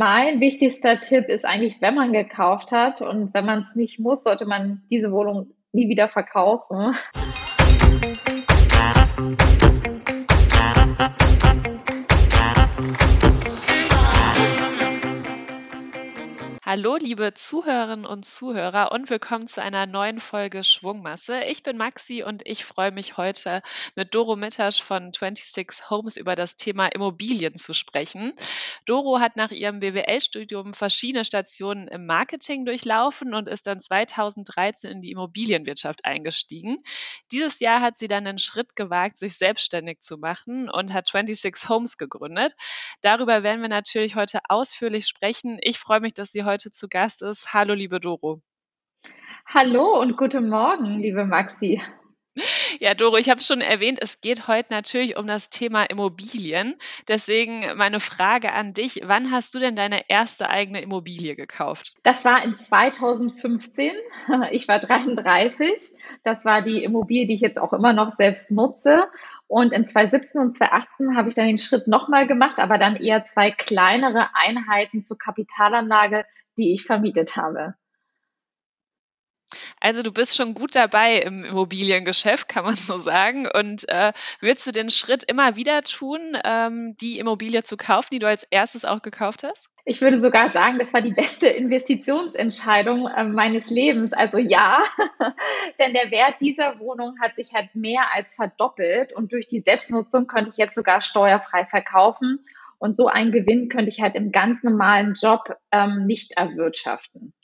Mein wichtigster Tipp ist eigentlich, wenn man gekauft hat und wenn man es nicht muss, sollte man diese Wohnung nie wieder verkaufen. Hallo, liebe Zuhörerinnen und Zuhörer und willkommen zu einer neuen Folge Schwungmasse. Ich bin Maxi und ich freue mich heute mit Doro Mittasch von 26 Homes über das Thema Immobilien zu sprechen. Doro hat nach ihrem BWL-Studium verschiedene Stationen im Marketing durchlaufen und ist dann 2013 in die Immobilienwirtschaft eingestiegen. Dieses Jahr hat sie dann den Schritt gewagt, sich selbstständig zu machen und hat 26 Homes gegründet. Darüber werden wir natürlich heute ausführlich sprechen. Ich freue mich, dass sie heute heute zu Gast ist. Hallo, liebe Doro. Hallo und guten Morgen, liebe Maxi. Ja, Doro, ich habe es schon erwähnt, es geht heute natürlich um das Thema Immobilien. Deswegen meine Frage an dich, wann hast du denn deine erste eigene Immobilie gekauft? Das war in 2015. Ich war 33. Das war die Immobilie, die ich jetzt auch immer noch selbst nutze. Und in 2017 und 2018 habe ich dann den Schritt nochmal gemacht, aber dann eher zwei kleinere Einheiten zur Kapitalanlage die ich vermietet habe. Also du bist schon gut dabei im Immobiliengeschäft, kann man so sagen. Und äh, würdest du den Schritt immer wieder tun, ähm, die Immobilie zu kaufen, die du als erstes auch gekauft hast? Ich würde sogar sagen, das war die beste Investitionsentscheidung äh, meines Lebens. Also ja, denn der Wert dieser Wohnung hat sich halt mehr als verdoppelt und durch die Selbstnutzung könnte ich jetzt sogar steuerfrei verkaufen und so einen Gewinn könnte ich halt im ganz normalen Job ähm, nicht erwirtschaften.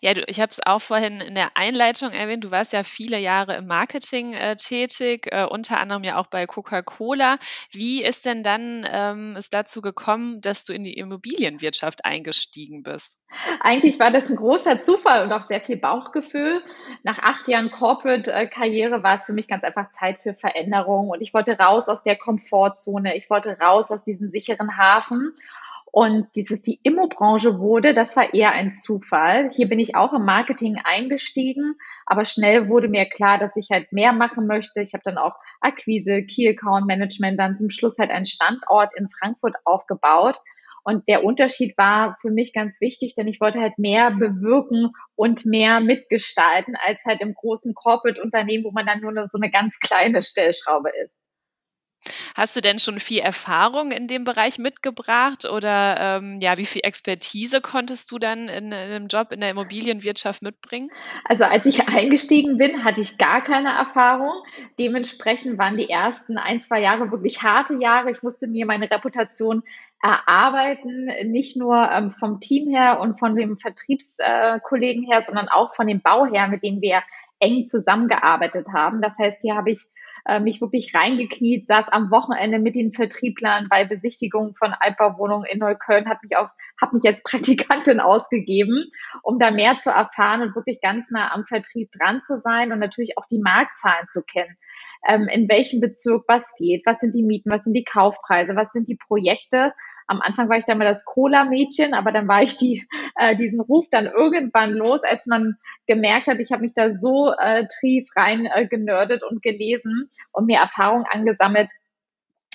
Ja, du, ich habe es auch vorhin in der Einleitung erwähnt. Du warst ja viele Jahre im Marketing äh, tätig, äh, unter anderem ja auch bei Coca-Cola. Wie ist denn dann ähm, es dazu gekommen, dass du in die Immobilienwirtschaft eingestiegen bist? Eigentlich war das ein großer Zufall und auch sehr viel Bauchgefühl. Nach acht Jahren Corporate-Karriere war es für mich ganz einfach Zeit für Veränderung und ich wollte raus aus der Komfortzone. Ich wollte raus aus diesem sicheren Hafen. Und dieses die Immobranche wurde, das war eher ein Zufall. Hier bin ich auch im Marketing eingestiegen, aber schnell wurde mir klar, dass ich halt mehr machen möchte. Ich habe dann auch Akquise, Key Account Management, dann zum Schluss halt einen Standort in Frankfurt aufgebaut. Und der Unterschied war für mich ganz wichtig, denn ich wollte halt mehr bewirken und mehr mitgestalten als halt im großen Corporate-Unternehmen, wo man dann nur so eine ganz kleine Stellschraube ist. Hast du denn schon viel Erfahrung in dem Bereich mitgebracht oder ähm, ja, wie viel Expertise konntest du dann in, in einem Job in der Immobilienwirtschaft mitbringen? Also als ich eingestiegen bin, hatte ich gar keine Erfahrung. Dementsprechend waren die ersten ein, zwei Jahre wirklich harte Jahre. Ich musste mir meine Reputation erarbeiten, nicht nur ähm, vom Team her und von dem Vertriebskollegen her, sondern auch von dem Bauherr, mit dem wir eng zusammengearbeitet haben. Das heißt, hier habe ich äh, mich wirklich reingekniet, saß am Wochenende mit den Vertrieblern bei Besichtigungen von Altbauwohnungen in Neukölln, hat mich auf, habe mich als Praktikantin ausgegeben, um da mehr zu erfahren und wirklich ganz nah am Vertrieb dran zu sein und natürlich auch die Marktzahlen zu kennen. Ähm, in welchem Bezirk was geht, was sind die Mieten, was sind die Kaufpreise, was sind die Projekte. Am Anfang war ich dann mal das Cola-Mädchen, aber dann war ich die, äh, diesen Ruf dann irgendwann los, als man gemerkt hat, ich habe mich da so äh, tief rein äh, genördet und gelesen und mir Erfahrung angesammelt,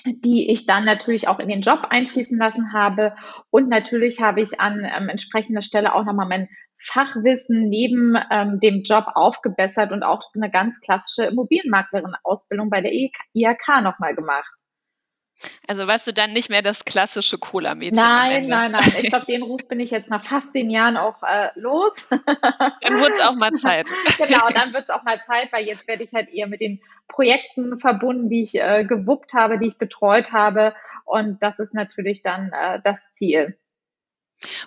die ich dann natürlich auch in den Job einfließen lassen habe. Und natürlich habe ich an ähm, entsprechender Stelle auch nochmal mein Fachwissen neben ähm, dem Job aufgebessert und auch eine ganz klassische Immobilienmaklerin-Ausbildung bei der IHK nochmal gemacht. Also warst du dann nicht mehr das klassische Cola-Mädchen? Nein, nein, nein. Ich glaube, den Ruf bin ich jetzt nach fast zehn Jahren auch äh, los. Dann wird es auch mal Zeit. genau, dann wird es auch mal Zeit, weil jetzt werde ich halt eher mit den Projekten verbunden, die ich äh, gewuppt habe, die ich betreut habe. Und das ist natürlich dann äh, das Ziel.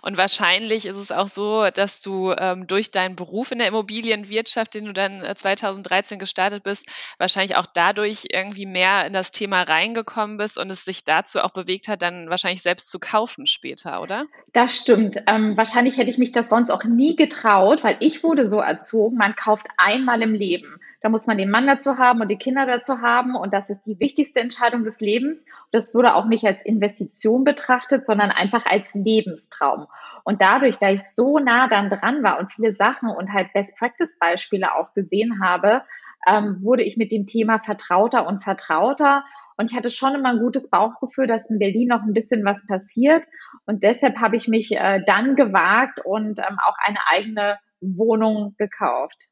Und wahrscheinlich ist es auch so, dass du ähm, durch deinen Beruf in der Immobilienwirtschaft, den du dann 2013 äh, gestartet bist, wahrscheinlich auch dadurch irgendwie mehr in das Thema reingekommen bist und es sich dazu auch bewegt hat, dann wahrscheinlich selbst zu kaufen später, oder? Das stimmt. Ähm, wahrscheinlich hätte ich mich das sonst auch nie getraut, weil ich wurde so erzogen, man kauft einmal im Leben. Da muss man den Mann dazu haben und die Kinder dazu haben. Und das ist die wichtigste Entscheidung des Lebens. Das wurde auch nicht als Investition betrachtet, sondern einfach als Lebenstraum. Und dadurch, da ich so nah dann dran war und viele Sachen und halt Best-Practice-Beispiele auch gesehen habe, ähm, wurde ich mit dem Thema vertrauter und vertrauter Und ich hatte schon immer ein gutes Bauchgefühl, dass in Berlin noch ein bisschen was passiert. Und deshalb habe ich mich äh, dann gewagt und ähm, auch eine eigene Wohnung gekauft.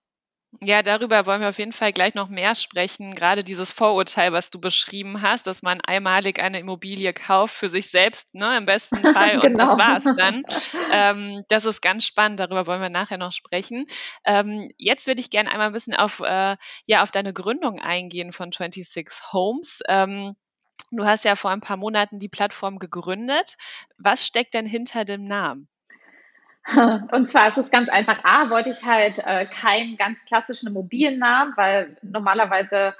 Ja, darüber wollen wir auf jeden Fall gleich noch mehr sprechen. Gerade dieses Vorurteil, was du beschrieben hast, dass man einmalig eine Immobilie kauft für sich selbst, ne, im besten Fall, und genau. das war's dann. Ähm, das ist ganz spannend. Darüber wollen wir nachher noch sprechen. Ähm, jetzt würde ich gerne einmal ein bisschen auf, äh, ja, auf deine Gründung eingehen von 26 Homes. Ähm, du hast ja vor ein paar Monaten die Plattform gegründet. Was steckt denn hinter dem Namen? Und zwar ist es ganz einfach. A, wollte ich halt äh, keinen ganz klassischen Immobiliennamen, weil normalerweise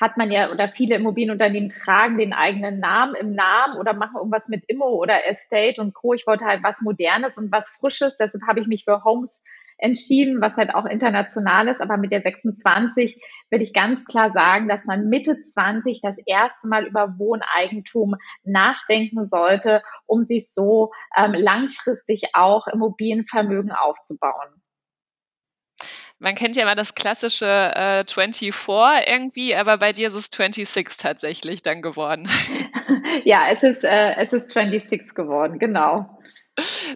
hat man ja oder viele Immobilienunternehmen tragen den eigenen Namen im Namen oder machen irgendwas mit Immo oder Estate und Co. Ich wollte halt was Modernes und was Frisches. Deshalb habe ich mich für Homes entschieden, was halt auch international ist. Aber mit der 26 will ich ganz klar sagen, dass man Mitte 20 das erste Mal über Wohneigentum nachdenken sollte, um sich so ähm, langfristig auch Immobilienvermögen aufzubauen man kennt ja immer das klassische äh, 24 irgendwie, aber bei dir ist es 26 tatsächlich dann geworden. ja, es ist, äh, es ist 26 geworden, genau.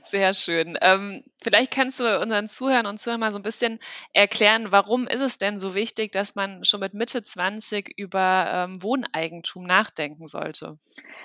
Sehr schön. Ähm, vielleicht kannst du unseren Zuhörern und Zuhörern mal so ein bisschen erklären, warum ist es denn so wichtig, dass man schon mit Mitte 20 über ähm, Wohneigentum nachdenken sollte?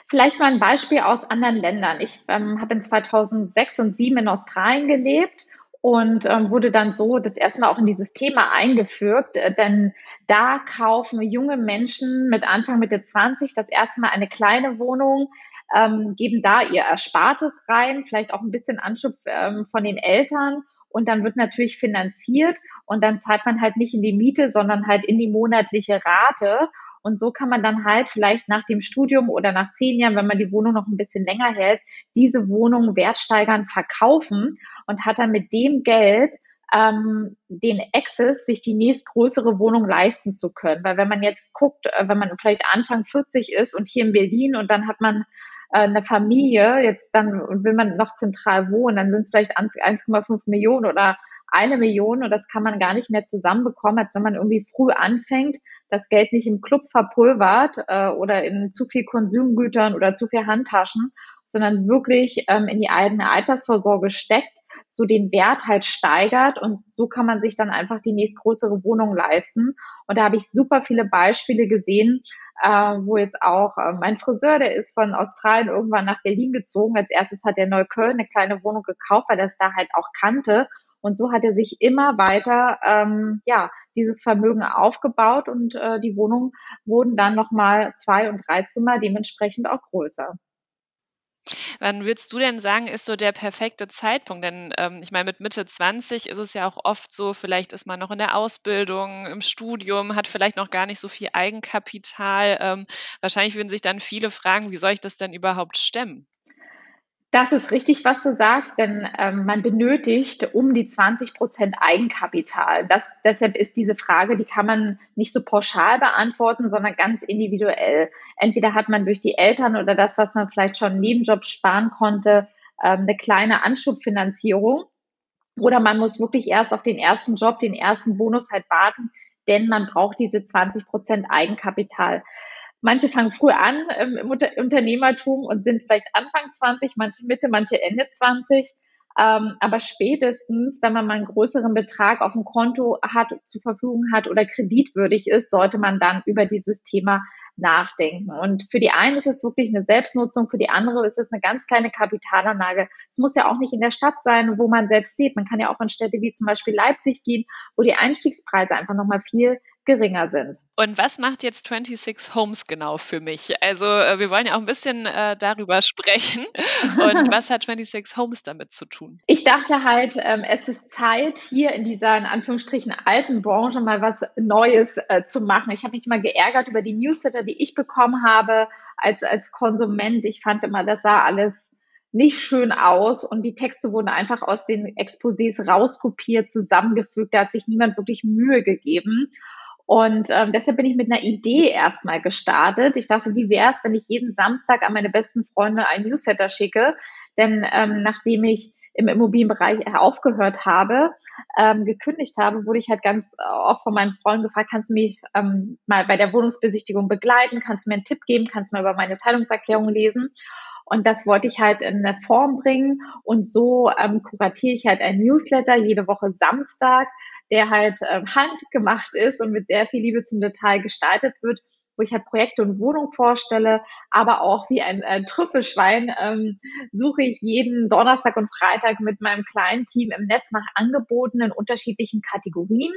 Vielleicht mal ein Beispiel aus anderen Ländern. Ich ähm, habe in 2006 und 2007 in Australien gelebt und ähm, wurde dann so das erste Mal auch in dieses Thema eingeführt, äh, denn da kaufen junge Menschen mit Anfang Mitte 20 das erste Mal eine kleine Wohnung, ähm, geben da ihr Erspartes rein, vielleicht auch ein bisschen Anschub ähm, von den Eltern und dann wird natürlich finanziert und dann zahlt man halt nicht in die Miete, sondern halt in die monatliche Rate. Und so kann man dann halt vielleicht nach dem Studium oder nach zehn Jahren, wenn man die Wohnung noch ein bisschen länger hält, diese Wohnung wertsteigern verkaufen und hat dann mit dem Geld ähm, den Access, sich die nächstgrößere Wohnung leisten zu können. Weil wenn man jetzt guckt, äh, wenn man vielleicht Anfang 40 ist und hier in Berlin und dann hat man eine Familie, jetzt dann will man noch zentral wohnen, dann sind es vielleicht 1,5 Millionen oder eine Million und das kann man gar nicht mehr zusammenbekommen, als wenn man irgendwie früh anfängt, das Geld nicht im Club verpulvert äh, oder in zu viel Konsumgütern oder zu viel Handtaschen, sondern wirklich ähm, in die eigene Altersvorsorge steckt, so den Wert halt steigert und so kann man sich dann einfach die nächstgrößere Wohnung leisten. Und da habe ich super viele Beispiele gesehen, äh, wo jetzt auch äh, mein Friseur, der ist von Australien irgendwann nach Berlin gezogen. Als erstes hat er Neukölln eine kleine Wohnung gekauft, weil er es da halt auch kannte. Und so hat er sich immer weiter ähm, ja dieses Vermögen aufgebaut und äh, die Wohnungen wurden dann nochmal zwei und drei Zimmer dementsprechend auch größer. Wann würdest du denn sagen, ist so der perfekte Zeitpunkt? Denn ähm, ich meine, mit Mitte 20 ist es ja auch oft so, vielleicht ist man noch in der Ausbildung, im Studium, hat vielleicht noch gar nicht so viel Eigenkapital. Ähm, wahrscheinlich würden sich dann viele fragen, wie soll ich das denn überhaupt stemmen? Das ist richtig, was du sagst, denn ähm, man benötigt um die 20 Prozent Eigenkapital. Das, deshalb ist diese Frage, die kann man nicht so pauschal beantworten, sondern ganz individuell. Entweder hat man durch die Eltern oder das, was man vielleicht schon im Nebenjob sparen konnte, ähm, eine kleine Anschubfinanzierung. Oder man muss wirklich erst auf den ersten Job, den ersten Bonus halt warten, denn man braucht diese 20 Prozent Eigenkapital. Manche fangen früh an ähm, im Unter Unternehmertum und sind vielleicht Anfang 20, manche Mitte, manche Ende 20. Ähm, aber spätestens, wenn man mal einen größeren Betrag auf dem Konto hat, zur Verfügung hat oder kreditwürdig ist, sollte man dann über dieses Thema nachdenken. Und für die einen ist es wirklich eine Selbstnutzung, für die andere ist es eine ganz kleine Kapitalanlage. Es muss ja auch nicht in der Stadt sein, wo man selbst lebt. Man kann ja auch in Städte wie zum Beispiel Leipzig gehen, wo die Einstiegspreise einfach nochmal viel geringer sind. Und was macht jetzt 26 Homes genau für mich? Also äh, wir wollen ja auch ein bisschen äh, darüber sprechen. Und was hat 26 Homes damit zu tun? Ich dachte halt, ähm, es ist Zeit, hier in dieser in Anführungsstrichen alten Branche mal was Neues äh, zu machen. Ich habe mich mal geärgert über die Newsletter, die ich bekommen habe als, als Konsument. Ich fand immer, das sah alles nicht schön aus und die Texte wurden einfach aus den Exposés rauskopiert, zusammengefügt. Da hat sich niemand wirklich Mühe gegeben. Und ähm, deshalb bin ich mit einer Idee erstmal gestartet. Ich dachte, wie wäre es, wenn ich jeden Samstag an meine besten Freunde ein Newsletter schicke? Denn ähm, nachdem ich im Immobilienbereich aufgehört habe, ähm, gekündigt habe, wurde ich halt ganz oft von meinen Freunden gefragt, kannst du mich ähm, mal bei der Wohnungsbesichtigung begleiten, kannst du mir einen Tipp geben, kannst du mal über meine Teilungserklärung lesen. Und das wollte ich halt in eine Form bringen. Und so ähm, kuratiere ich halt ein Newsletter jede Woche Samstag, der halt ähm, handgemacht ist und mit sehr viel Liebe zum Detail gestaltet wird, wo ich halt Projekte und Wohnungen vorstelle, aber auch wie ein äh, Trüffelschwein ähm, suche ich jeden Donnerstag und Freitag mit meinem kleinen Team im Netz nach Angeboten in unterschiedlichen Kategorien.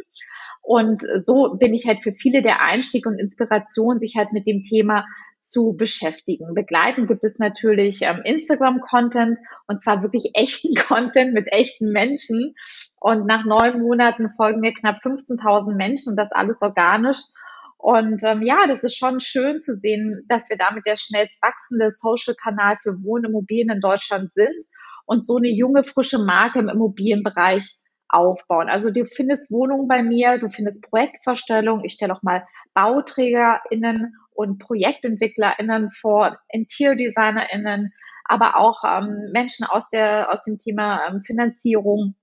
Und so bin ich halt für viele der Einstieg und Inspiration, sich halt mit dem Thema zu beschäftigen. Begleiten gibt es natürlich ähm, Instagram-Content und zwar wirklich echten Content mit echten Menschen. Und nach neun Monaten folgen mir knapp 15.000 Menschen und das alles organisch. Und ähm, ja, das ist schon schön zu sehen, dass wir damit der schnellst wachsende Social-Kanal für Wohnimmobilien in Deutschland sind und so eine junge, frische Marke im Immobilienbereich aufbauen. Also du findest Wohnungen bei mir, du findest Projektvorstellungen, ich stelle auch mal BauträgerInnen und ProjektentwicklerInnen vor, InteriordesignerInnen, aber auch ähm, Menschen aus der aus dem Thema ähm, Finanzierung,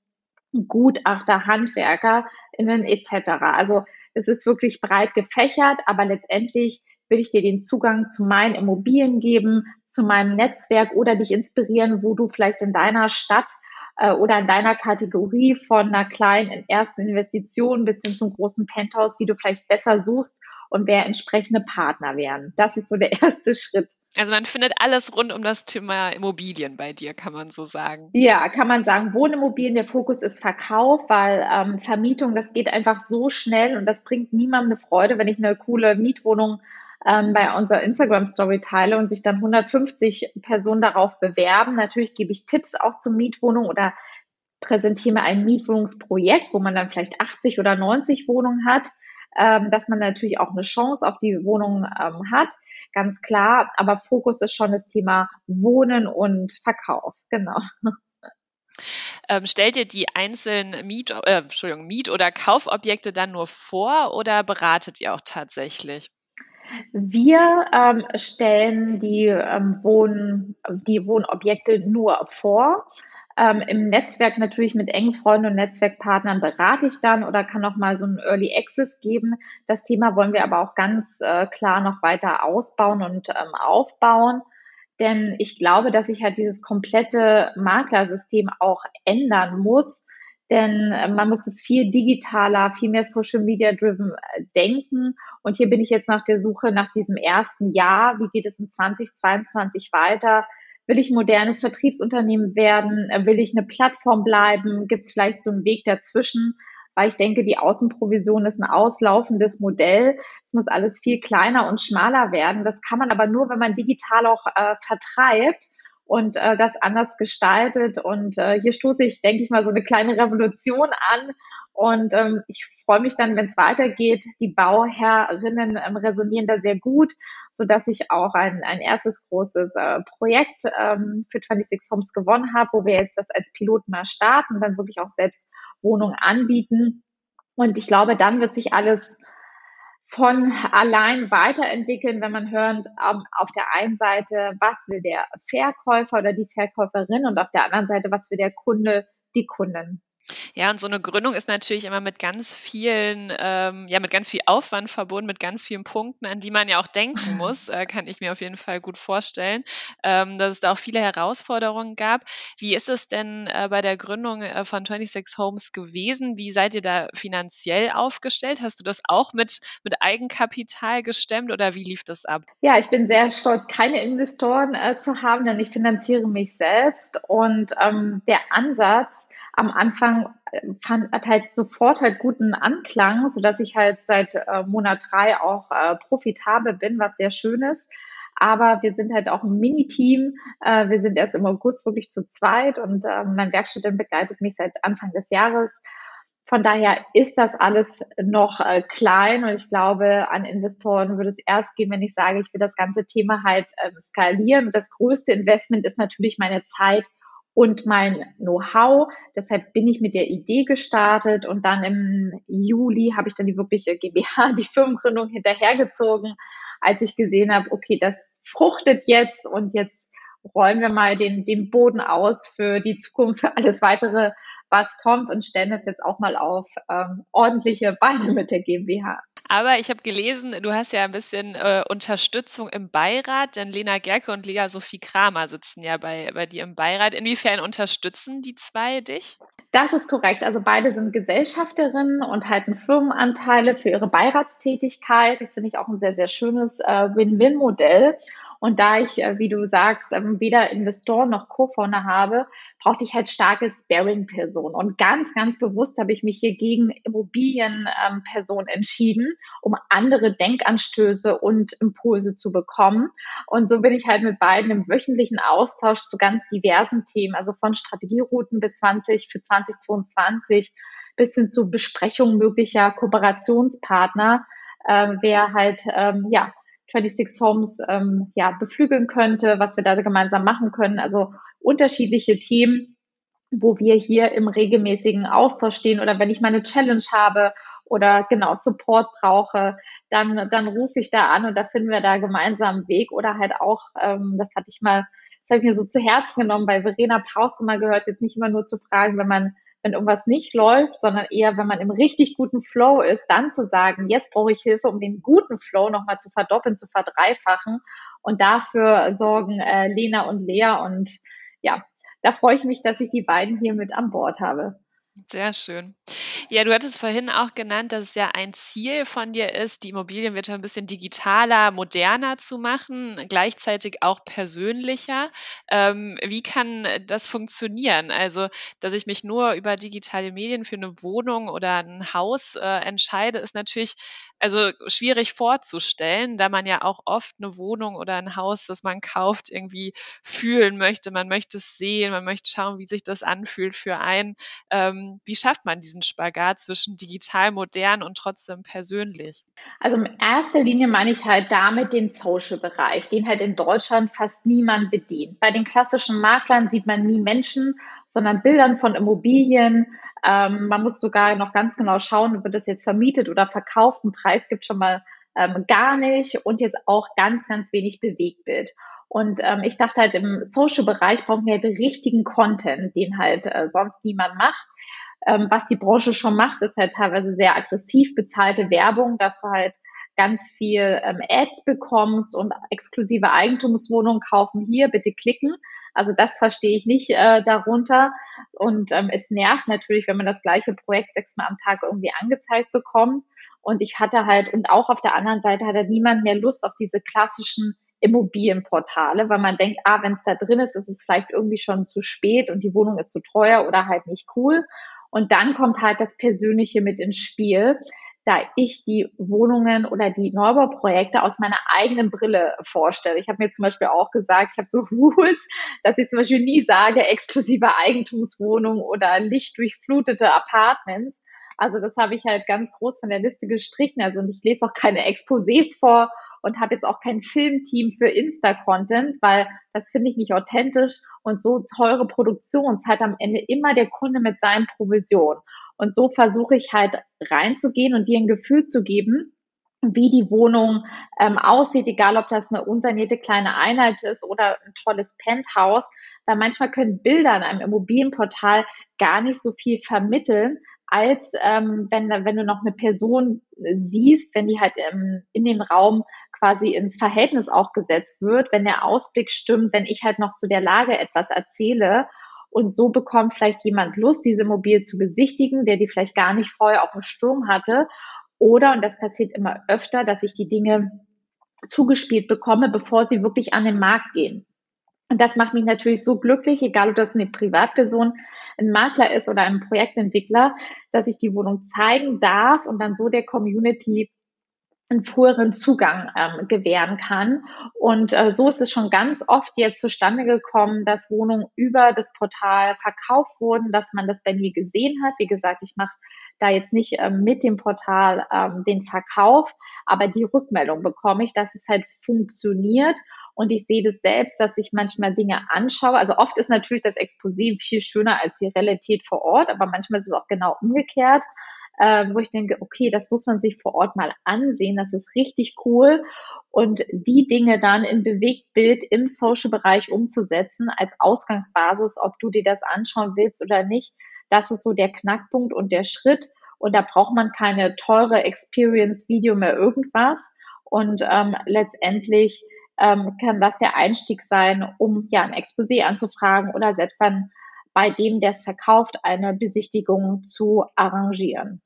Gutachter, HandwerkerInnen etc. Also es ist wirklich breit gefächert, aber letztendlich will ich dir den Zugang zu meinen Immobilien geben, zu meinem Netzwerk oder dich inspirieren, wo du vielleicht in deiner Stadt äh, oder in deiner Kategorie von einer kleinen ersten Investition bis hin zum großen Penthouse, wie du vielleicht besser suchst und wer entsprechende Partner wären. Das ist so der erste Schritt. Also man findet alles rund um das Thema Immobilien bei dir, kann man so sagen. Ja, kann man sagen. Wohnimmobilien, der Fokus ist Verkauf, weil ähm, Vermietung, das geht einfach so schnell und das bringt niemandem eine Freude, wenn ich eine coole Mietwohnung ähm, bei unserer Instagram-Story teile und sich dann 150 Personen darauf bewerben. Natürlich gebe ich Tipps auch zur Mietwohnung oder präsentiere mir ein Mietwohnungsprojekt, wo man dann vielleicht 80 oder 90 Wohnungen hat ähm, dass man natürlich auch eine Chance auf die Wohnung ähm, hat, ganz klar. Aber Fokus ist schon das Thema Wohnen und Verkauf, genau. Ähm, stellt ihr die einzelnen Miet, äh, Miet- oder Kaufobjekte dann nur vor oder beratet ihr auch tatsächlich? Wir ähm, stellen die, ähm, Wohn, die Wohnobjekte nur vor. Ähm, Im Netzwerk natürlich mit engen Freunden und Netzwerkpartnern berate ich dann oder kann noch mal so einen Early Access geben. Das Thema wollen wir aber auch ganz äh, klar noch weiter ausbauen und ähm, aufbauen. Denn ich glaube, dass sich halt dieses komplette Maklersystem auch ändern muss. Denn äh, man muss es viel digitaler, viel mehr Social Media driven äh, denken. Und hier bin ich jetzt nach der Suche nach diesem ersten Jahr. Wie geht es in 2022 weiter? Will ich modernes Vertriebsunternehmen werden? Äh, will ich eine Plattform bleiben? Gibt es vielleicht so einen Weg dazwischen? Weil ich denke, die Außenprovision ist ein auslaufendes Modell. Es muss alles viel kleiner und schmaler werden. Das kann man aber nur, wenn man digital auch äh, vertreibt und äh, das anders gestaltet. Und äh, hier stoße ich, denke ich mal, so eine kleine Revolution an. Und ähm, ich freue mich dann, wenn es weitergeht. Die Bauherrinnen ähm, resonieren da sehr gut so dass ich auch ein, ein erstes großes äh, Projekt ähm, für 26 Homes gewonnen habe, wo wir jetzt das als Pilot mal starten dann wirklich auch selbst Wohnungen anbieten. Und ich glaube, dann wird sich alles von allein weiterentwickeln, wenn man hört, ähm, auf der einen Seite, was will der Verkäufer oder die Verkäuferin und auf der anderen Seite, was will der Kunde, die Kunden. Ja, und so eine Gründung ist natürlich immer mit ganz vielen, ähm, ja, mit ganz viel Aufwand verbunden, mit ganz vielen Punkten, an die man ja auch denken muss, äh, kann ich mir auf jeden Fall gut vorstellen, ähm, dass es da auch viele Herausforderungen gab. Wie ist es denn äh, bei der Gründung äh, von 26 Homes gewesen? Wie seid ihr da finanziell aufgestellt? Hast du das auch mit, mit Eigenkapital gestemmt oder wie lief das ab? Ja, ich bin sehr stolz, keine Investoren äh, zu haben, denn ich finanziere mich selbst und ähm, der Ansatz, am Anfang äh, fand, hat halt sofort halt guten Anklang, so dass ich halt seit äh, Monat drei auch äh, profitabel bin, was sehr schön ist. Aber wir sind halt auch ein Mini-Team. Äh, wir sind erst im August wirklich zu zweit und äh, mein Werkstudent begleitet mich seit Anfang des Jahres. Von daher ist das alles noch äh, klein und ich glaube, an Investoren würde es erst gehen, wenn ich sage, ich will das ganze Thema halt äh, skalieren. Das größte Investment ist natürlich meine Zeit und mein Know-how. Deshalb bin ich mit der Idee gestartet und dann im Juli habe ich dann die wirkliche GmbH, die Firmengründung hinterhergezogen, als ich gesehen habe, okay, das fruchtet jetzt und jetzt räumen wir mal den, den Boden aus für die Zukunft, für alles weitere, was kommt und stellen es jetzt auch mal auf ähm, ordentliche Beine mit der GmbH. Aber ich habe gelesen, du hast ja ein bisschen äh, Unterstützung im Beirat, denn Lena Gerke und Lea Sophie Kramer sitzen ja bei, bei dir im Beirat. Inwiefern unterstützen die zwei dich? Das ist korrekt. Also beide sind Gesellschafterinnen und halten Firmenanteile für ihre Beiratstätigkeit. Das finde ich auch ein sehr, sehr schönes äh, Win-Win-Modell. Und da ich, äh, wie du sagst, ähm, weder Investor noch Co-Founder habe, brauchte ich halt starke Sparing-Personen. Und ganz, ganz bewusst habe ich mich hier gegen Immobilienpersonen ähm, entschieden, um andere Denkanstöße und Impulse zu bekommen. Und so bin ich halt mit beiden im wöchentlichen Austausch zu ganz diversen Themen, also von Strategierouten bis 20 für 2022 bis hin zu Besprechungen möglicher Kooperationspartner, äh, wer halt ähm, ja 26 Homes ähm, ja, beflügeln könnte, was wir da gemeinsam machen können. Also unterschiedliche Themen, wo wir hier im regelmäßigen Austausch stehen oder wenn ich meine Challenge habe oder genau Support brauche, dann, dann rufe ich da an und da finden wir da gemeinsam einen Weg oder halt auch, ähm, das hatte ich mal, das habe ich mir so zu Herzen genommen, bei Verena Pause mal gehört, jetzt nicht immer nur zu fragen, wenn man wenn irgendwas nicht läuft, sondern eher, wenn man im richtig guten Flow ist, dann zu sagen, jetzt brauche ich Hilfe, um den guten Flow nochmal zu verdoppeln, zu verdreifachen. Und dafür sorgen äh, Lena und Lea. Und ja, da freue ich mich, dass ich die beiden hier mit an Bord habe. Sehr schön. Ja, du hattest vorhin auch genannt, dass es ja ein Ziel von dir ist, die Immobilienwirtschaft ein bisschen digitaler, moderner zu machen, gleichzeitig auch persönlicher. Ähm, wie kann das funktionieren? Also, dass ich mich nur über digitale Medien für eine Wohnung oder ein Haus äh, entscheide, ist natürlich also schwierig vorzustellen, da man ja auch oft eine Wohnung oder ein Haus, das man kauft, irgendwie fühlen möchte. Man möchte es sehen, man möchte schauen, wie sich das anfühlt für einen. Ähm, wie schafft man diesen Spagat zwischen digital, modern und trotzdem persönlich? Also in erster Linie meine ich halt damit den Social-Bereich, den halt in Deutschland fast niemand bedient. Bei den klassischen Maklern sieht man nie Menschen, sondern Bildern von Immobilien. Ähm, man muss sogar noch ganz genau schauen, wird das jetzt vermietet oder verkauft. Ein Preis gibt schon mal ähm, gar nicht und jetzt auch ganz, ganz wenig Bewegtbild. Und ähm, ich dachte halt, im Social-Bereich brauchen wir halt richtigen Content, den halt äh, sonst niemand macht. Ähm, was die Branche schon macht, ist halt teilweise sehr aggressiv bezahlte Werbung, dass du halt ganz viel ähm, Ads bekommst und exklusive Eigentumswohnungen kaufen hier, bitte klicken. Also das verstehe ich nicht äh, darunter. Und ähm, es nervt natürlich, wenn man das gleiche Projekt sechsmal am Tag irgendwie angezeigt bekommt. Und ich hatte halt, und auch auf der anderen Seite hatte niemand mehr Lust auf diese klassischen Immobilienportale, weil man denkt, ah, wenn es da drin ist, ist es vielleicht irgendwie schon zu spät und die Wohnung ist zu teuer oder halt nicht cool. Und dann kommt halt das Persönliche mit ins Spiel, da ich die Wohnungen oder die Neubauprojekte aus meiner eigenen Brille vorstelle. Ich habe mir zum Beispiel auch gesagt, ich habe so Rules, dass ich zum Beispiel nie sage, exklusive Eigentumswohnung oder lichtdurchflutete Apartments. Also das habe ich halt ganz groß von der Liste gestrichen. Also und ich lese auch keine Exposés vor und habe jetzt auch kein Filmteam für Insta-Content, weil das finde ich nicht authentisch und so teure Produktion zahlt am Ende immer der Kunde mit seinen Provisionen. Und so versuche ich halt reinzugehen und dir ein Gefühl zu geben, wie die Wohnung ähm, aussieht, egal ob das eine unsanierte kleine Einheit ist oder ein tolles Penthouse, weil manchmal können Bilder in einem Immobilienportal gar nicht so viel vermitteln, als ähm, wenn, wenn du noch eine Person siehst, wenn die halt ähm, in den Raum quasi ins Verhältnis auch gesetzt wird, wenn der Ausblick stimmt, wenn ich halt noch zu der Lage etwas erzähle. Und so bekommt vielleicht jemand Lust, diese Mobil zu besichtigen, der die vielleicht gar nicht vorher auf dem Sturm hatte. Oder, und das passiert immer öfter, dass ich die Dinge zugespielt bekomme, bevor sie wirklich an den Markt gehen. Und das macht mich natürlich so glücklich, egal ob das eine Privatperson, ein Makler ist oder ein Projektentwickler, dass ich die Wohnung zeigen darf und dann so der Community einen früheren Zugang ähm, gewähren kann. Und äh, so ist es schon ganz oft jetzt zustande gekommen, dass Wohnungen über das Portal verkauft wurden, dass man das bei mir gesehen hat. Wie gesagt, ich mache da jetzt nicht ähm, mit dem Portal ähm, den Verkauf, aber die Rückmeldung bekomme ich, dass es halt funktioniert. Und ich sehe das selbst, dass ich manchmal Dinge anschaue. Also oft ist natürlich das Exposé viel schöner als die Realität vor Ort, aber manchmal ist es auch genau umgekehrt äh, wo ich denke, okay, das muss man sich vor Ort mal ansehen, das ist richtig cool. Und die Dinge dann in Bewegtbild im Social-Bereich umzusetzen als Ausgangsbasis, ob du dir das anschauen willst oder nicht, das ist so der Knackpunkt und der Schritt. Und da braucht man keine teure Experience-Video mehr irgendwas. Und ähm, letztendlich ähm, kann das der Einstieg sein, um ja ein Exposé anzufragen oder selbst dann bei dem, der es verkauft, eine Besichtigung zu arrangieren.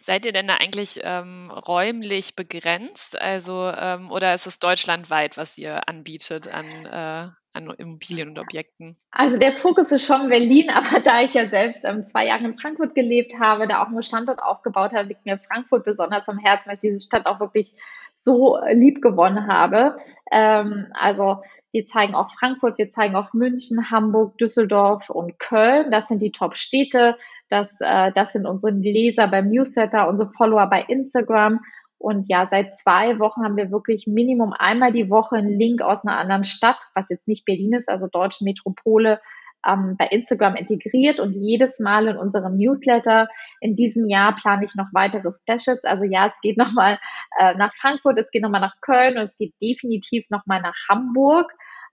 Seid ihr denn da eigentlich ähm, räumlich begrenzt? Also, ähm, oder ist es deutschlandweit, was ihr anbietet an, äh, an Immobilien und Objekten? Also der Fokus ist schon Berlin, aber da ich ja selbst ähm, zwei Jahre in Frankfurt gelebt habe, da auch einen Standort aufgebaut habe, liegt mir Frankfurt besonders am Herzen, weil ich diese Stadt auch wirklich so lieb gewonnen habe. Ähm, also wir zeigen auch Frankfurt, wir zeigen auch München, Hamburg, Düsseldorf und Köln. Das sind die Top-Städte. Das, äh, das sind unsere Leser beim Newsletter, unsere Follower bei Instagram. Und ja, seit zwei Wochen haben wir wirklich Minimum einmal die Woche einen Link aus einer anderen Stadt, was jetzt nicht Berlin ist, also deutsche Metropole, ähm, bei Instagram integriert und jedes Mal in unserem Newsletter. In diesem Jahr plane ich noch weitere Specials. Also ja, es geht nochmal äh, nach Frankfurt, es geht nochmal nach Köln und es geht definitiv nochmal nach Hamburg,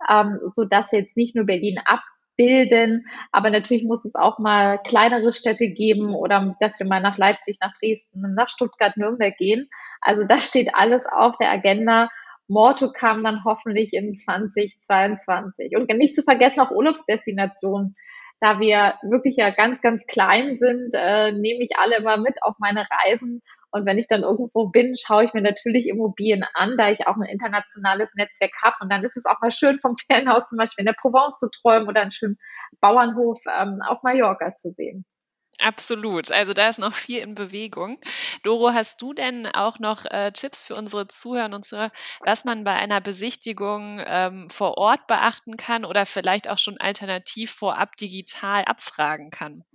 ähm, so jetzt nicht nur Berlin abbilden, aber natürlich muss es auch mal kleinere Städte geben oder dass wir mal nach Leipzig, nach Dresden, nach Stuttgart, Nürnberg gehen. Also das steht alles auf der Agenda Morto kam dann hoffentlich in 2022. Und nicht zu vergessen auch Urlaubsdestinationen. Da wir wirklich ja ganz, ganz klein sind, äh, nehme ich alle immer mit auf meine Reisen. Und wenn ich dann irgendwo bin, schaue ich mir natürlich Immobilien an, da ich auch ein internationales Netzwerk habe. Und dann ist es auch mal schön, vom Ferienhaus zum Beispiel in der Provence zu träumen oder einen schönen Bauernhof ähm, auf Mallorca zu sehen. Absolut. Also da ist noch viel in Bewegung. Doro, hast du denn auch noch äh, Tipps für unsere Zuhörer und Zuhörer, was man bei einer Besichtigung ähm, vor Ort beachten kann oder vielleicht auch schon alternativ vorab digital abfragen kann?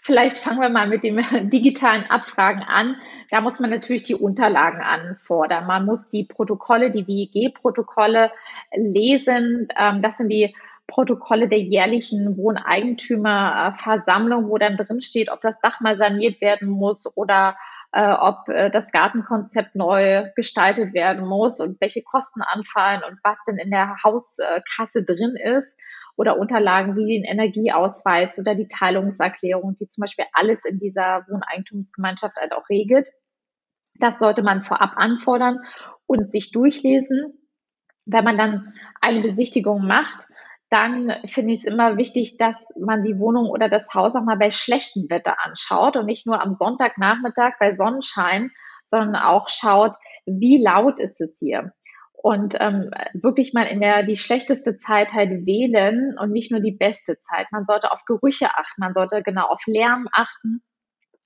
Vielleicht fangen wir mal mit dem digitalen Abfragen an. Da muss man natürlich die Unterlagen anfordern. Man muss die Protokolle, die WIG-Protokolle lesen. Ähm, das sind die Protokolle der jährlichen Wohneigentümerversammlung, wo dann drin steht, ob das Dach mal saniert werden muss oder äh, ob äh, das Gartenkonzept neu gestaltet werden muss und welche Kosten anfallen und was denn in der Hauskasse drin ist oder Unterlagen wie den Energieausweis oder die Teilungserklärung, die zum Beispiel alles in dieser Wohneigentumsgemeinschaft halt auch regelt. Das sollte man vorab anfordern und sich durchlesen. Wenn man dann eine Besichtigung macht, dann finde ich es immer wichtig, dass man die Wohnung oder das Haus auch mal bei schlechtem Wetter anschaut und nicht nur am Sonntagnachmittag bei Sonnenschein, sondern auch schaut, wie laut ist es hier. Und ähm, wirklich mal in der die schlechteste Zeit halt wählen und nicht nur die beste Zeit. Man sollte auf Gerüche achten, man sollte genau auf Lärm achten.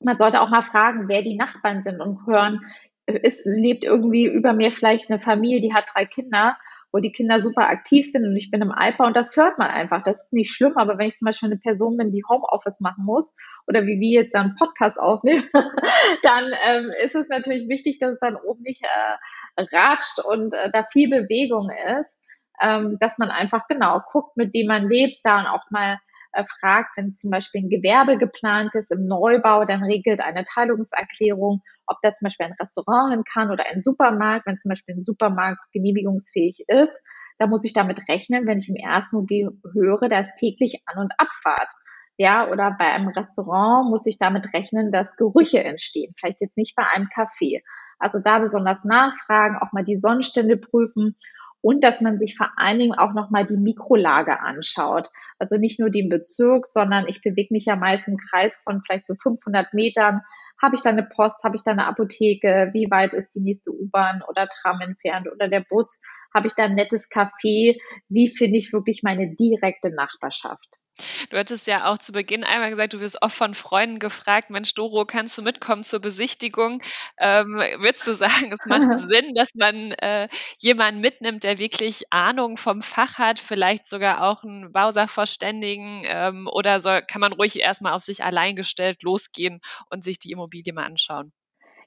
Man sollte auch mal fragen, wer die Nachbarn sind und hören, es lebt irgendwie über mir vielleicht eine Familie, die hat drei Kinder wo die Kinder super aktiv sind und ich bin im Alpha und das hört man einfach. Das ist nicht schlimm, aber wenn ich zum Beispiel eine Person bin, die Homeoffice machen muss oder wie wir jetzt einen Podcast aufnehmen, dann ähm, ist es natürlich wichtig, dass es dann oben nicht äh, ratscht und äh, da viel Bewegung ist, ähm, dass man einfach genau guckt, mit dem man lebt, da und auch mal äh, fragt, wenn zum Beispiel ein Gewerbe geplant ist im Neubau, dann regelt eine Teilungserklärung, ob da zum Beispiel ein Restaurant hin kann oder ein Supermarkt, wenn zum Beispiel ein Supermarkt genehmigungsfähig ist. Da muss ich damit rechnen, wenn ich im ersten UG höre, da ist täglich An- und Abfahrt. Ja, oder bei einem Restaurant muss ich damit rechnen, dass Gerüche entstehen. Vielleicht jetzt nicht bei einem Café. Also da besonders nachfragen, auch mal die Sonnenstände prüfen und dass man sich vor allen Dingen auch nochmal die Mikrolage anschaut. Also nicht nur den Bezirk, sondern ich bewege mich ja meist im Kreis von vielleicht so 500 Metern. Habe ich da eine Post? Habe ich da eine Apotheke? Wie weit ist die nächste U-Bahn oder Tram entfernt oder der Bus? Habe ich da ein nettes Café? Wie finde ich wirklich meine direkte Nachbarschaft? Du hattest ja auch zu Beginn einmal gesagt, du wirst oft von Freunden gefragt, Mensch, Doro, kannst du mitkommen zur Besichtigung? Ähm, würdest du sagen, es macht Sinn, dass man äh, jemanden mitnimmt, der wirklich Ahnung vom Fach hat, vielleicht sogar auch einen Bausachverständigen ähm, oder soll, kann man ruhig erstmal auf sich allein gestellt losgehen und sich die Immobilie mal anschauen?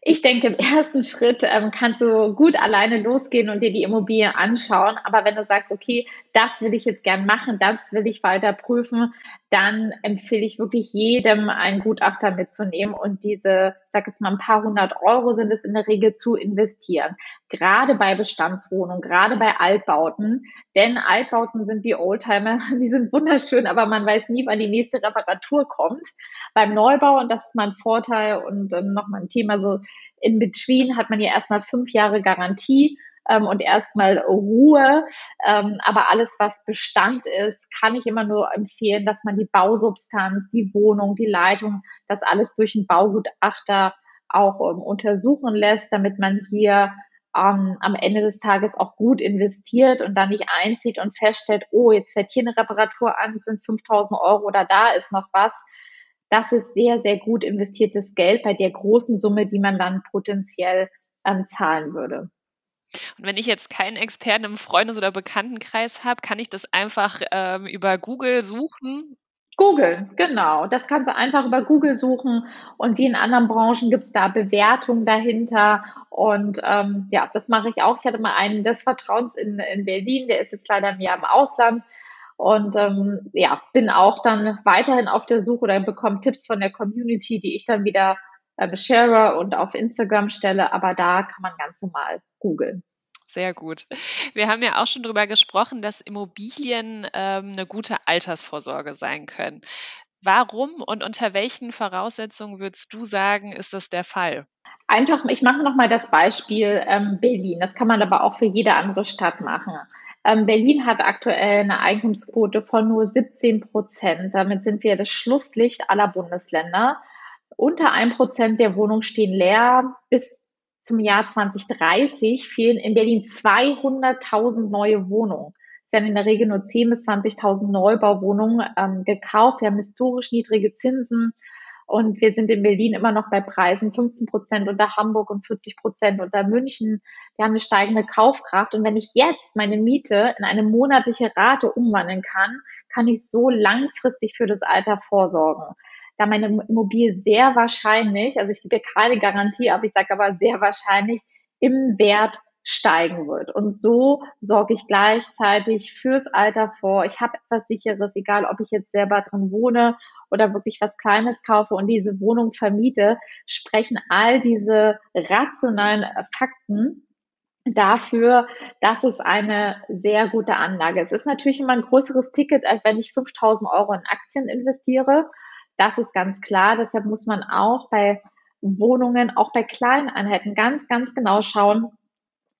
Ich denke, im ersten Schritt ähm, kannst du gut alleine losgehen und dir die Immobilie anschauen. Aber wenn du sagst, okay, das will ich jetzt gern machen, das will ich weiter prüfen, dann empfehle ich wirklich jedem, einen Gutachter mitzunehmen und diese, ich sag jetzt mal ein paar hundert Euro sind es in der Regel zu investieren. Gerade bei Bestandswohnungen, gerade bei Altbauten, denn Altbauten sind wie Oldtimer, sie sind wunderschön, aber man weiß nie, wann die nächste Reparatur kommt. Beim Neubau, und das ist mein Vorteil und ähm, nochmal ein Thema so in between, hat man ja erstmal fünf Jahre Garantie ähm, und erstmal Ruhe. Ähm, aber alles, was Bestand ist, kann ich immer nur empfehlen, dass man die Bausubstanz, die Wohnung, die Leitung, das alles durch einen Baugutachter auch ähm, untersuchen lässt, damit man hier ähm, am Ende des Tages auch gut investiert und dann nicht einzieht und feststellt, oh, jetzt fährt hier eine Reparatur an, sind 5000 Euro oder da ist noch was. Das ist sehr, sehr gut investiertes Geld bei der großen Summe, die man dann potenziell ähm, zahlen würde. Und wenn ich jetzt keinen Experten im Freundes- oder Bekanntenkreis habe, kann ich das einfach ähm, über Google suchen? Google, genau. Das kannst du einfach über Google suchen und wie in anderen Branchen gibt es da Bewertungen dahinter. Und ähm, ja, das mache ich auch. Ich hatte mal einen des Vertrauens in, in Berlin, der ist jetzt leider Jahr im Ausland. Und ähm, ja, bin auch dann weiterhin auf der Suche oder bekomme Tipps von der Community, die ich dann wieder äh, share und auf Instagram stelle. Aber da kann man ganz normal googeln. Sehr gut. Wir haben ja auch schon darüber gesprochen, dass Immobilien ähm, eine gute Altersvorsorge sein können. Warum und unter welchen Voraussetzungen würdest du sagen, ist das der Fall? Einfach, ich mache nochmal das Beispiel ähm, Berlin. Das kann man aber auch für jede andere Stadt machen. Ähm, Berlin hat aktuell eine Einkommensquote von nur 17 Prozent. Damit sind wir das Schlusslicht aller Bundesländer. Unter ein Prozent der Wohnungen stehen leer. Bis zum Jahr 2030 fehlen in Berlin 200.000 neue Wohnungen. Es werden in der Regel nur 10.000 bis 20.000 Neubauwohnungen ähm, gekauft. Wir haben historisch niedrige Zinsen und wir sind in Berlin immer noch bei Preisen 15 Prozent unter Hamburg und 40 Prozent unter München. Wir haben eine steigende Kaufkraft und wenn ich jetzt meine Miete in eine monatliche Rate umwandeln kann, kann ich so langfristig für das Alter vorsorgen da meine Immobilie sehr wahrscheinlich, also ich gebe keine Garantie, aber ich sage aber sehr wahrscheinlich im Wert steigen wird. Und so sorge ich gleichzeitig fürs Alter vor. Ich habe etwas Sicheres, egal ob ich jetzt selber drin wohne oder wirklich was Kleines kaufe und diese Wohnung vermiete, sprechen all diese rationalen Fakten dafür, dass es eine sehr gute Anlage ist. Es ist natürlich immer ein größeres Ticket, als wenn ich 5000 Euro in Aktien investiere. Das ist ganz klar. Deshalb muss man auch bei Wohnungen, auch bei kleinen Einheiten ganz, ganz genau schauen,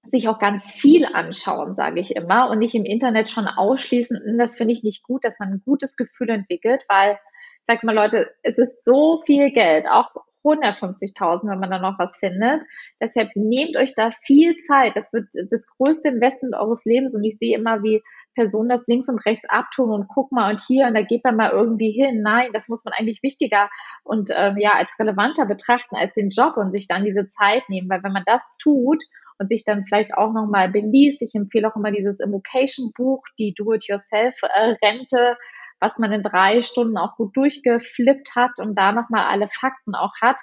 sich auch ganz viel anschauen, sage ich immer, und nicht im Internet schon ausschließen, hm, das finde ich nicht gut, dass man ein gutes Gefühl entwickelt, weil, sag mal Leute, es ist so viel Geld, auch 150.000, wenn man da noch was findet. Deshalb nehmt euch da viel Zeit. Das wird das größte Investment eures Lebens und ich sehe immer, wie Personen das links und rechts abtun und guck mal und hier und da geht man mal irgendwie hin. Nein, das muss man eigentlich wichtiger und ähm, ja als relevanter betrachten als den Job und sich dann diese Zeit nehmen, weil wenn man das tut und sich dann vielleicht auch nochmal beliest, ich empfehle auch immer dieses Immocation Buch, die Do-it-yourself-Rente, was man in drei Stunden auch gut durchgeflippt hat und da nochmal alle Fakten auch hat.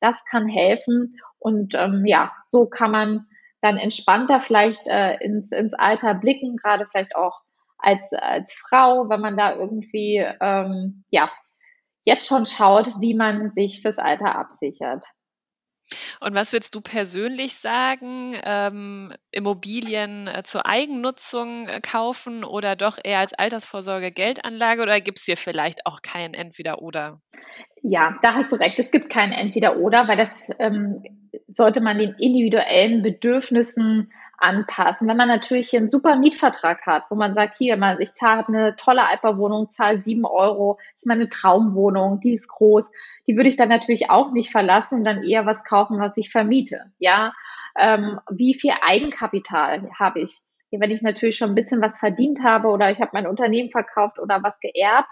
Das kann helfen und ähm, ja, so kann man dann entspannter vielleicht äh, ins, ins Alter blicken, gerade vielleicht auch als, als Frau, wenn man da irgendwie ähm, ja jetzt schon schaut, wie man sich fürs Alter absichert. Und was würdest du persönlich sagen? Ähm, Immobilien äh, zur Eigennutzung äh, kaufen oder doch eher als Altersvorsorge Geldanlage oder gibt es hier vielleicht auch kein Entweder-Oder? Ja, da hast du recht. Es gibt kein Entweder-Oder, weil das ähm, sollte man den individuellen Bedürfnissen anpassen. Wenn man natürlich einen super Mietvertrag hat, wo man sagt, hier, ich zahle eine tolle Altbauwohnung, zahle sieben Euro, ist meine Traumwohnung, die ist groß, die würde ich dann natürlich auch nicht verlassen und dann eher was kaufen, was ich vermiete. Ja, ähm, wie viel Eigenkapital habe ich? Wenn ich natürlich schon ein bisschen was verdient habe oder ich habe mein Unternehmen verkauft oder was geerbt,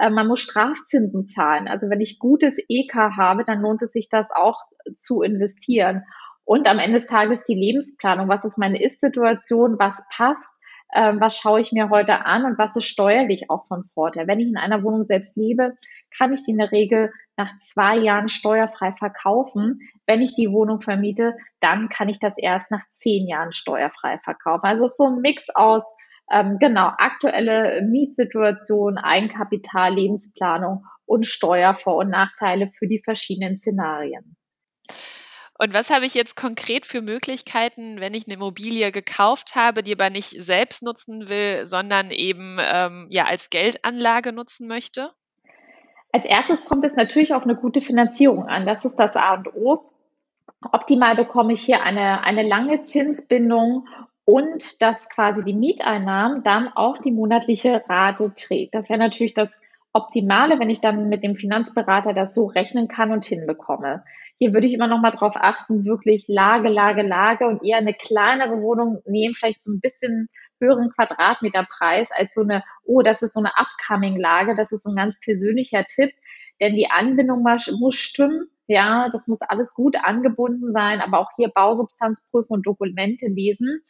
äh, man muss Strafzinsen zahlen. Also wenn ich gutes EK habe, dann lohnt es sich das auch zu investieren. Und am Ende des Tages die Lebensplanung. Was ist meine Ist-Situation? Was passt? Ähm, was schaue ich mir heute an und was ist steuerlich auch von Vorteil? Wenn ich in einer Wohnung selbst lebe, kann ich die in der Regel nach zwei Jahren steuerfrei verkaufen. Wenn ich die Wohnung vermiete, dann kann ich das erst nach zehn Jahren steuerfrei verkaufen. Also so ein Mix aus ähm, genau, aktuelle Mietsituation, Eigenkapital, Lebensplanung und Steuervor- und Nachteile für die verschiedenen Szenarien. Und was habe ich jetzt konkret für Möglichkeiten, wenn ich eine Immobilie gekauft habe, die aber nicht selbst nutzen will, sondern eben ähm, ja als Geldanlage nutzen möchte? Als erstes kommt es natürlich auf eine gute Finanzierung an. Das ist das A und O. Optimal bekomme ich hier eine, eine lange Zinsbindung und dass quasi die Mieteinnahmen dann auch die monatliche Rate trägt. Das wäre natürlich das Optimale, wenn ich dann mit dem Finanzberater das so rechnen kann und hinbekomme. Hier würde ich immer noch mal darauf achten, wirklich Lage, Lage, Lage und eher eine kleinere Wohnung nehmen, vielleicht so ein bisschen höheren Quadratmeterpreis als so eine, oh, das ist so eine Upcoming-Lage. Das ist so ein ganz persönlicher Tipp, denn die Anbindung muss stimmen. Ja, das muss alles gut angebunden sein, aber auch hier Bausubstanz prüfen und Dokumente lesen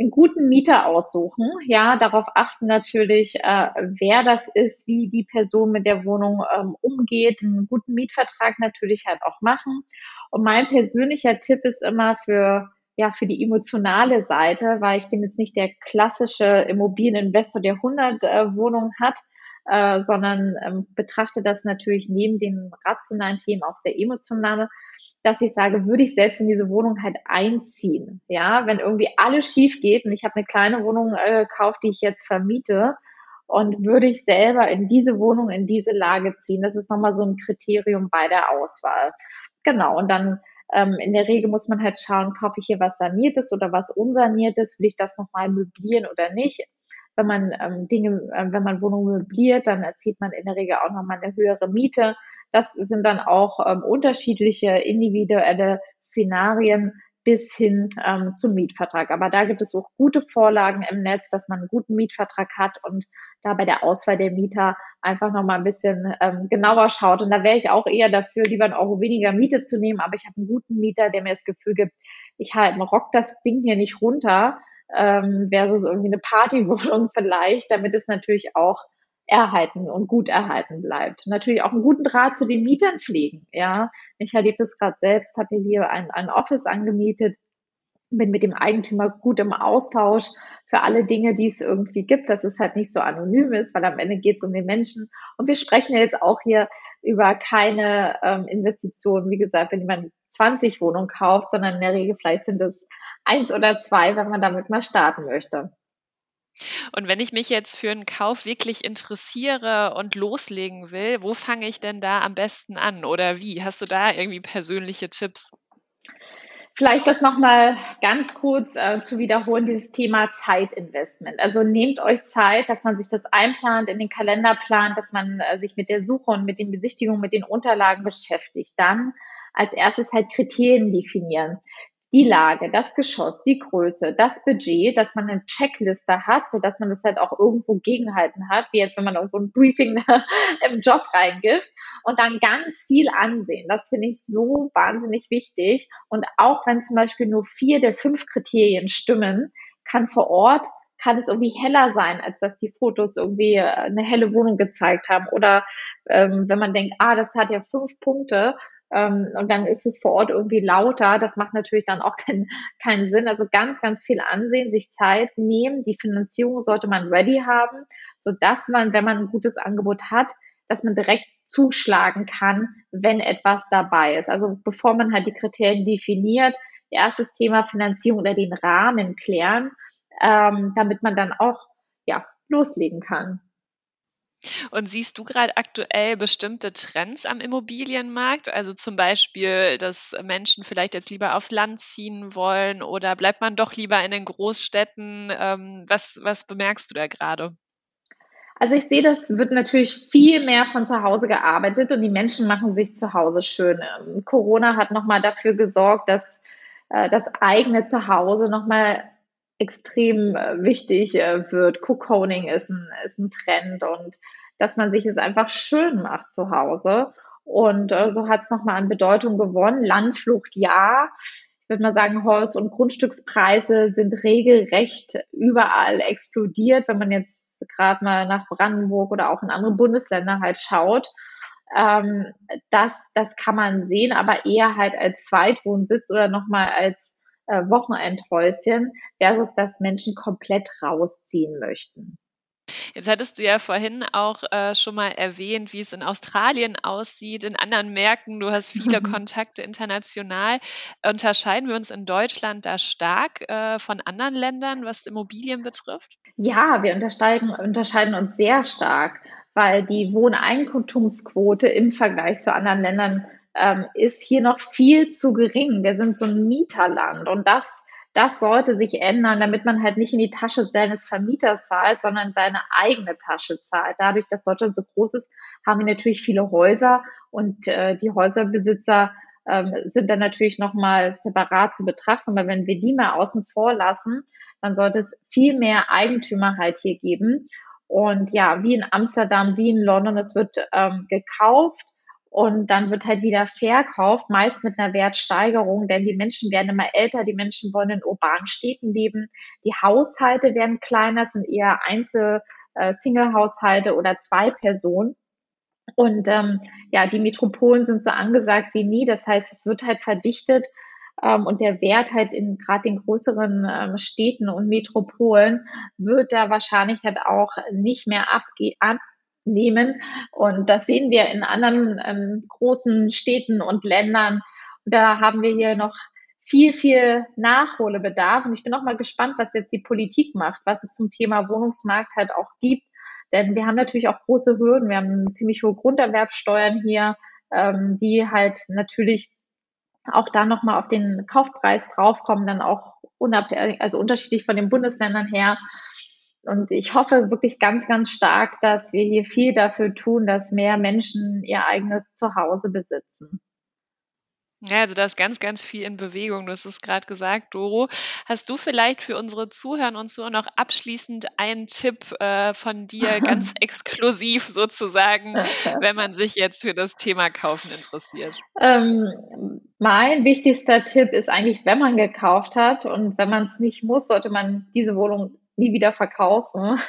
einen guten Mieter aussuchen. Ja, darauf achten natürlich, äh, wer das ist, wie die Person mit der Wohnung ähm, umgeht, einen guten Mietvertrag natürlich halt auch machen. Und mein persönlicher Tipp ist immer für ja, für die emotionale Seite, weil ich bin jetzt nicht der klassische Immobilieninvestor, der 100 äh, Wohnungen hat, äh, sondern ähm, betrachte das natürlich neben den rationalen Themen auch sehr emotional dass ich sage, würde ich selbst in diese Wohnung halt einziehen. Ja, wenn irgendwie alles schief geht und ich habe eine kleine Wohnung äh, gekauft, die ich jetzt vermiete und würde ich selber in diese Wohnung, in diese Lage ziehen. Das ist nochmal so ein Kriterium bei der Auswahl. Genau. Und dann ähm, in der Regel muss man halt schauen, kaufe ich hier was saniertes oder was unsaniertes? Will ich das nochmal möblieren oder nicht? Wenn man ähm, Dinge, äh, wenn man Wohnungen möbliert, dann erzielt man in der Regel auch nochmal eine höhere Miete. Das sind dann auch ähm, unterschiedliche individuelle Szenarien bis hin ähm, zum Mietvertrag. Aber da gibt es auch gute Vorlagen im Netz, dass man einen guten Mietvertrag hat und da bei der Auswahl der Mieter einfach nochmal ein bisschen ähm, genauer schaut. Und da wäre ich auch eher dafür, lieber einen Euro weniger Miete zu nehmen, aber ich habe einen guten Mieter, der mir das Gefühl gibt, ich halt rock das Ding hier nicht runter, ähm, versus irgendwie eine Partywohnung vielleicht, damit es natürlich auch erhalten und gut erhalten bleibt. Natürlich auch einen guten Draht zu den Mietern pflegen. Ja, ich erlebe das gerade selbst, habe hier ein, ein Office angemietet, bin mit dem Eigentümer gut im Austausch für alle Dinge, die es irgendwie gibt, dass es halt nicht so anonym ist, weil am Ende geht es um den Menschen. Und wir sprechen jetzt auch hier über keine ähm, Investitionen, wie gesagt, wenn jemand 20 Wohnungen kauft, sondern in der Regel vielleicht sind es eins oder zwei, wenn man damit mal starten möchte. Und wenn ich mich jetzt für einen Kauf wirklich interessiere und loslegen will, wo fange ich denn da am besten an oder wie? Hast du da irgendwie persönliche Tipps? Vielleicht das nochmal ganz kurz äh, zu wiederholen, dieses Thema Zeitinvestment. Also nehmt euch Zeit, dass man sich das einplant, in den Kalender plant, dass man äh, sich mit der Suche und mit den Besichtigungen, mit den Unterlagen beschäftigt. Dann als erstes halt Kriterien definieren die Lage, das Geschoss, die Größe, das Budget, dass man eine Checkliste hat, so dass man das halt auch irgendwo gegenhalten hat, wie jetzt wenn man irgendwo ein Briefing im Job reingibt und dann ganz viel ansehen. Das finde ich so wahnsinnig wichtig. Und auch wenn zum Beispiel nur vier der fünf Kriterien stimmen, kann vor Ort kann es irgendwie heller sein, als dass die Fotos irgendwie äh, eine helle Wohnung gezeigt haben. Oder ähm, wenn man denkt, ah, das hat ja fünf Punkte, ähm, und dann ist es vor Ort irgendwie lauter. Das macht natürlich dann auch keinen keinen Sinn. Also ganz, ganz viel ansehen, sich Zeit nehmen. Die Finanzierung sollte man ready haben, so dass man, wenn man ein gutes Angebot hat, dass man direkt zuschlagen kann, wenn etwas dabei ist. Also bevor man halt die Kriterien definiert, erstes Thema Finanzierung oder den Rahmen klären, ähm, damit man dann auch ja loslegen kann. Und siehst du gerade aktuell bestimmte Trends am Immobilienmarkt? Also zum Beispiel, dass Menschen vielleicht jetzt lieber aufs Land ziehen wollen oder bleibt man doch lieber in den Großstädten? Ähm, was, was bemerkst du da gerade? Also ich sehe, das wird natürlich viel mehr von zu Hause gearbeitet und die Menschen machen sich zu Hause schön. Ähm, Corona hat nochmal dafür gesorgt, dass äh, das eigene Zuhause nochmal extrem äh, wichtig äh, wird. Cook-Honing ist ein, ist ein Trend und dass man sich es einfach schön macht zu Hause. Und äh, so hat es nochmal an Bedeutung gewonnen. Landflucht ja. Ich würde mal sagen, Haus- und Grundstückspreise sind regelrecht überall explodiert, wenn man jetzt gerade mal nach Brandenburg oder auch in andere Bundesländer halt schaut. Ähm, das, das kann man sehen, aber eher halt als Zweitwohnsitz oder nochmal als äh, Wochenendhäuschen versus dass Menschen komplett rausziehen möchten. Jetzt hattest du ja vorhin auch äh, schon mal erwähnt, wie es in Australien aussieht, in anderen Märkten. Du hast viele Kontakte international. Unterscheiden wir uns in Deutschland da stark äh, von anderen Ländern, was Immobilien betrifft? Ja, wir unterscheiden, unterscheiden uns sehr stark, weil die Wohneigentumsquote im Vergleich zu anderen Ländern ähm, ist hier noch viel zu gering. Wir sind so ein Mieterland und das das sollte sich ändern, damit man halt nicht in die Tasche seines Vermieters zahlt, sondern seine eigene Tasche zahlt. Dadurch, dass Deutschland so groß ist, haben wir natürlich viele Häuser und äh, die Häuserbesitzer ähm, sind dann natürlich nochmal separat zu betrachten. Aber wenn wir die mal außen vor lassen, dann sollte es viel mehr Eigentümer halt hier geben. Und ja, wie in Amsterdam, wie in London, es wird ähm, gekauft und dann wird halt wieder verkauft, meist mit einer Wertsteigerung, denn die Menschen werden immer älter, die Menschen wollen in urbanen Städten leben, die Haushalte werden kleiner, sind eher Einzel- äh, Single-Haushalte oder zwei Personen. Und ähm, ja, die Metropolen sind so angesagt wie nie. Das heißt, es wird halt verdichtet ähm, und der Wert halt in gerade den größeren ähm, Städten und Metropolen wird da wahrscheinlich halt auch nicht mehr abge ab nehmen. Und das sehen wir in anderen ähm, großen Städten und Ländern. Da haben wir hier noch viel, viel Nachholbedarf. Und ich bin auch mal gespannt, was jetzt die Politik macht, was es zum Thema Wohnungsmarkt halt auch gibt. Denn wir haben natürlich auch große Hürden. Wir haben ziemlich hohe Grunderwerbsteuern hier, ähm, die halt natürlich auch da nochmal auf den Kaufpreis draufkommen, dann auch unabhängig, also unterschiedlich von den Bundesländern her. Und ich hoffe wirklich ganz, ganz stark, dass wir hier viel dafür tun, dass mehr Menschen ihr eigenes Zuhause besitzen. Ja, also da ist ganz, ganz viel in Bewegung. Du hast es gerade gesagt, Doro. Hast du vielleicht für unsere Zuhörer und so noch abschließend einen Tipp äh, von dir, ganz exklusiv sozusagen, wenn man sich jetzt für das Thema Kaufen interessiert? Ähm, mein wichtigster Tipp ist eigentlich, wenn man gekauft hat und wenn man es nicht muss, sollte man diese Wohnung nie wieder verkaufen.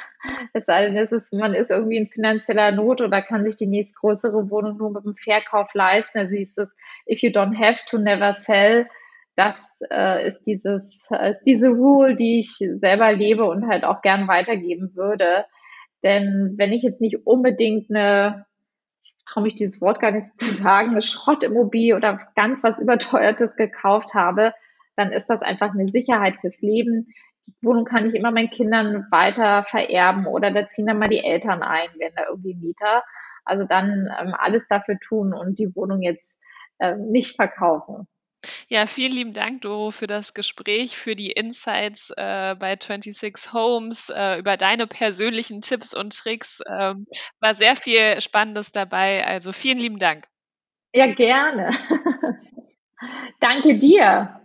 Es sei denn, es ist, man ist irgendwie in finanzieller Not oder kann sich die nächstgrößere Wohnung nur mit dem Verkauf leisten. Also ist es, if you don't have to, never sell. Das äh, ist dieses, ist diese Rule, die ich selber lebe und halt auch gern weitergeben würde. Denn wenn ich jetzt nicht unbedingt eine, ich traue mich dieses Wort gar nicht zu sagen, eine Schrottimmobilie oder ganz was Überteuertes gekauft habe, dann ist das einfach eine Sicherheit fürs Leben Wohnung kann ich immer meinen Kindern weiter vererben oder da ziehen dann mal die Eltern ein, werden da irgendwie Mieter. Also dann ähm, alles dafür tun und die Wohnung jetzt äh, nicht verkaufen. Ja, vielen lieben Dank, Doro, für das Gespräch, für die Insights äh, bei 26 Homes, äh, über deine persönlichen Tipps und Tricks. Ähm, war sehr viel Spannendes dabei. Also vielen lieben Dank. Ja, gerne. Danke dir.